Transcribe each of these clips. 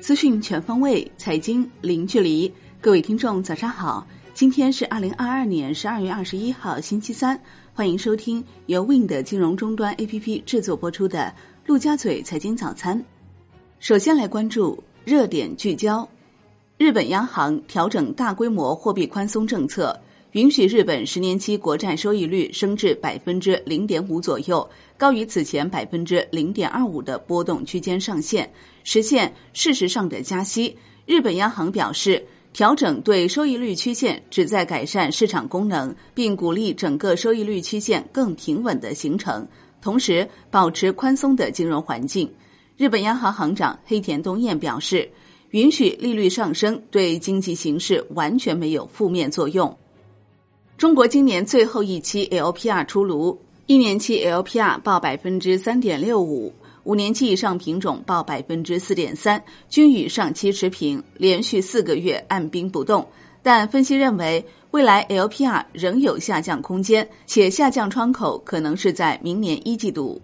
资讯全方位，财经零距离。各位听众，早上好！今天是二零二二年十二月二十一号，星期三。欢迎收听由 Wind 金融终端 APP 制作播出的《陆家嘴财经早餐》。首先来关注热点聚焦：日本央行调整大规模货币宽松政策。允许日本十年期国债收益率升至百分之零点五左右，高于此前百分之零点二五的波动区间上限，实现事实上的加息。日本央行表示，调整对收益率曲线旨在改善市场功能，并鼓励整个收益率曲线更平稳的形成，同时保持宽松的金融环境。日本央行行长黑田东彦表示，允许利率上升对经济形势完全没有负面作用。中国今年最后一期 LPR 出炉，一年期 LPR 报百分之三点六五，五年期以上品种报百分之四点三，均与上期持平，连续四个月按兵不动。但分析认为，未来 LPR 仍有下降空间，且下降窗口可能是在明年一季度。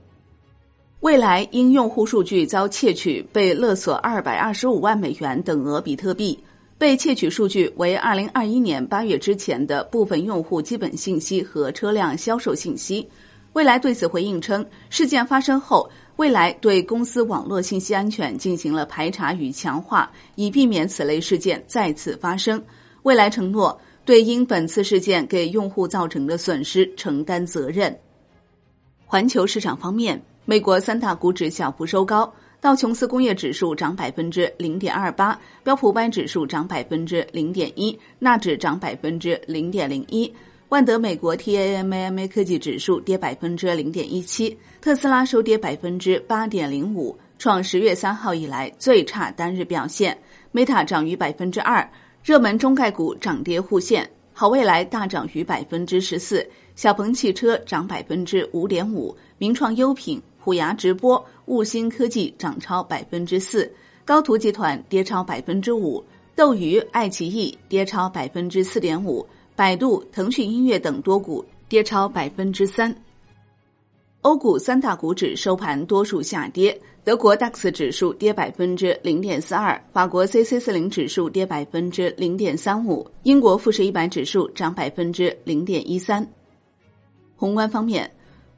未来因用户数据遭窃取，被勒索二百二十五万美元等额比特币。被窃取数据为二零二一年八月之前的部分用户基本信息和车辆销售信息。未来对此回应称，事件发生后，未来对公司网络信息安全进行了排查与强化，以避免此类事件再次发生。未来承诺对因本次事件给用户造成的损失承担责任。环球市场方面，美国三大股指小幅收高。道琼斯工业指数涨百分之零点二八，标普五百指数涨百分之零点一，纳指涨百分之零点零一，万德美国 TAMA 科技指数跌百分之零点一七，特斯拉收跌百分之八点零五，创十月三号以来最差单日表现。Meta 涨逾百分之二，热门中概股涨跌互现，好未来大涨逾百分之十四，小鹏汽车涨百分之五点五，名创优品。虎牙直播、悟新科技涨超百分之四，高途集团跌超百分之五，斗鱼、爱奇艺跌超百分之四点五，百度、腾讯音乐等多股跌超百分之三。欧股三大股指收盘多数下跌，德国 DAX 指数跌百分之零点四二，法国 c c 四零指数跌百分之零点三五，英国富时一百指数涨百分之零点一三。宏观方面。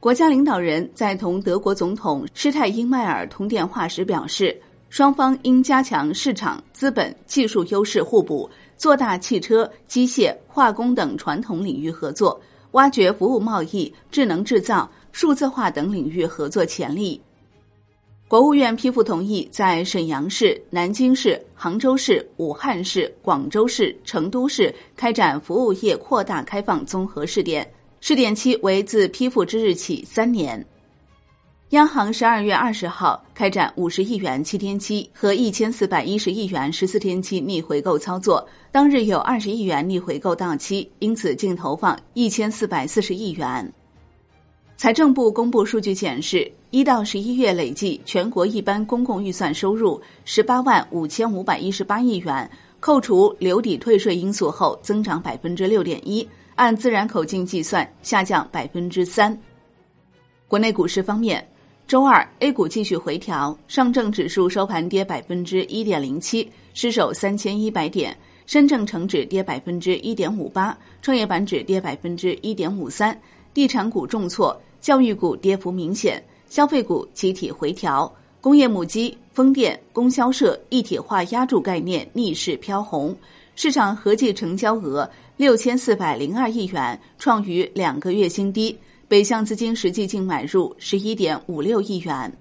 国家领导人在同德国总统施泰因迈尔通电话时表示，双方应加强市场、资本、技术优势互补，做大汽车、机械、化工等传统领域合作，挖掘服务贸易、智能制造、数字化等领域合作潜力。国务院批复同意在沈阳市、南京市、杭州市、武汉市、广州市、成都市开展服务业扩大开放综合试点。试点期为自批复之日起三年。央行十二月二十号开展五十亿元七天期和一千四百一十亿元十四天期逆回购操作，当日有二十亿元逆回购到期，因此净投放一千四百四十亿元。财政部公布数据显示，一到十一月累计全国一般公共预算收入十八万五千五百一十八亿元，扣除留抵退税因素后增长百分之六点一。按自然口径计算，下降百分之三。国内股市方面，周二 A 股继续回调，上证指数收盘跌百分之一点零七，失守三千一百点；深证成指跌百分之一点五八，创业板指跌百分之一点五三。地产股重挫，教育股跌幅明显，消费股集体回调，工业母机、风电、供销社一体化压住概念逆势飘红，市场合计成交额。六千四百零二亿元，创于两个月新低。北向资金实际净买入十一点五六亿元。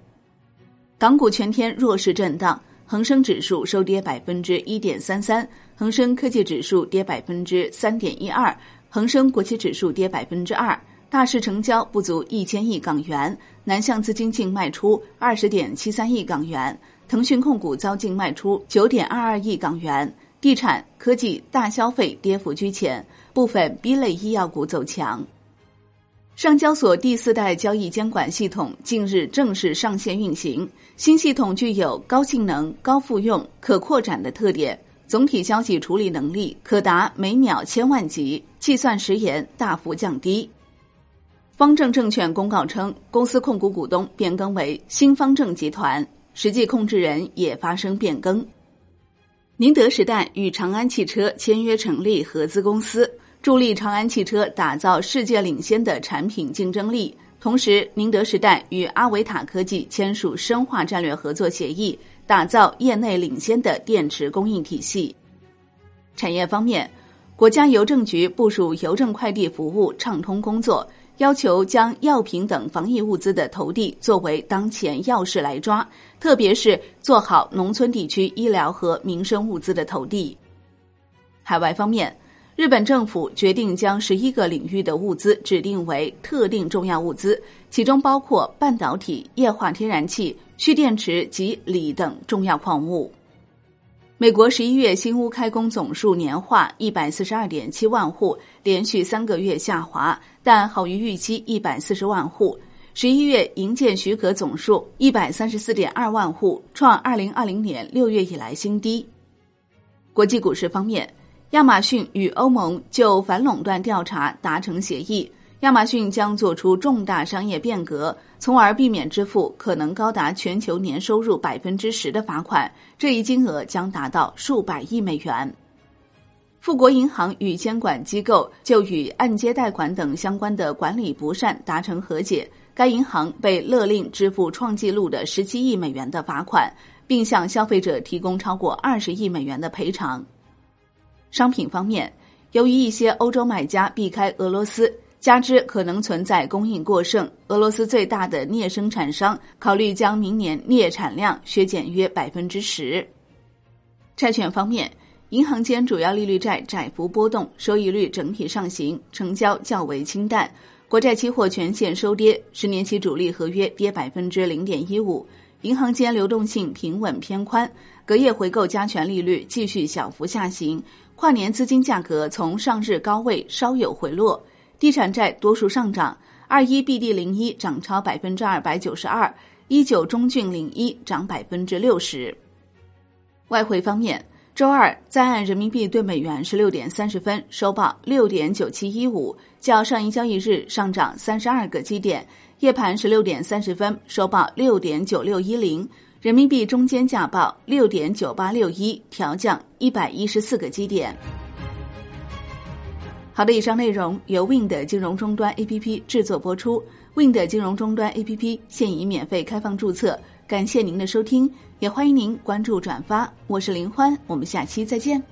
港股全天弱势震荡，恒生指数收跌百分之一点三三，恒生科技指数跌百分之三点一二，恒生国企指数跌百分之二。大市成交不足一千亿港元，南向资金净卖出二十点七三亿港元。腾讯控股遭净卖出九点二二亿港元。地产、科技、大消费跌幅居前，部分 B 类医药股走强。上交所第四代交易监管系统近日正式上线运行，新系统具有高性能、高复用、可扩展的特点，总体消息处理能力可达每秒千万级，计算时延大幅降低。方正证券公告称，公司控股股东变更为新方正集团，实际控制人也发生变更。宁德时代与长安汽车签约成立合资公司，助力长安汽车打造世界领先的产品竞争力。同时，宁德时代与阿维塔科技签署深化战略合作协议，打造业内领先的电池供应体系。产业方面，国家邮政局部署邮政快递服务畅通工作。要求将药品等防疫物资的投递作为当前要事来抓，特别是做好农村地区医疗和民生物资的投递。海外方面，日本政府决定将十一个领域的物资指定为特定重要物资，其中包括半导体、液化天然气、蓄电池及锂等重要矿物。美国十一月新屋开工总数年化一百四十二点七万户，连续三个月下滑，但好于预期一百四十万户。十一月营建许可总数一百三十四点二万户，创二零二零年六月以来新低。国际股市方面，亚马逊与欧盟就反垄断调查达成协议。亚马逊将做出重大商业变革，从而避免支付可能高达全球年收入百分之十的罚款，这一金额将达到数百亿美元。富国银行与监管机构就与按揭贷款等相关的管理不善达成和解，该银行被勒令支付创纪录的十七亿美元的罚款，并向消费者提供超过二十亿美元的赔偿。商品方面，由于一些欧洲买家避开俄罗斯。加之可能存在供应过剩，俄罗斯最大的镍生产商考虑将明年镍产量削减约百分之十。债券方面，银行间主要利率债窄幅波动，收益率整体上行，成交较为清淡。国债期货全线收跌，十年期主力合约跌百分之零点一五。银行间流动性平稳偏宽，隔夜回购加权利率继续小幅下行，跨年资金价格从上日高位稍有回落。地产债多数上涨，二一 BD 零一涨超百分之二百九十二，一九中骏零一涨百分之六十。外汇方面，周二在岸人民币对美元十六点三十分收报六点九七一五，较上一交易日上涨三十二个基点。夜盘十六点三十分收报六点九六一零，人民币中间价报六点九八六一，调降一百一十四个基点。好的，以上内容由 Wind 金融终端 APP 制作播出。Wind 金融终端 APP 现已免费开放注册，感谢您的收听，也欢迎您关注转发。我是林欢，我们下期再见。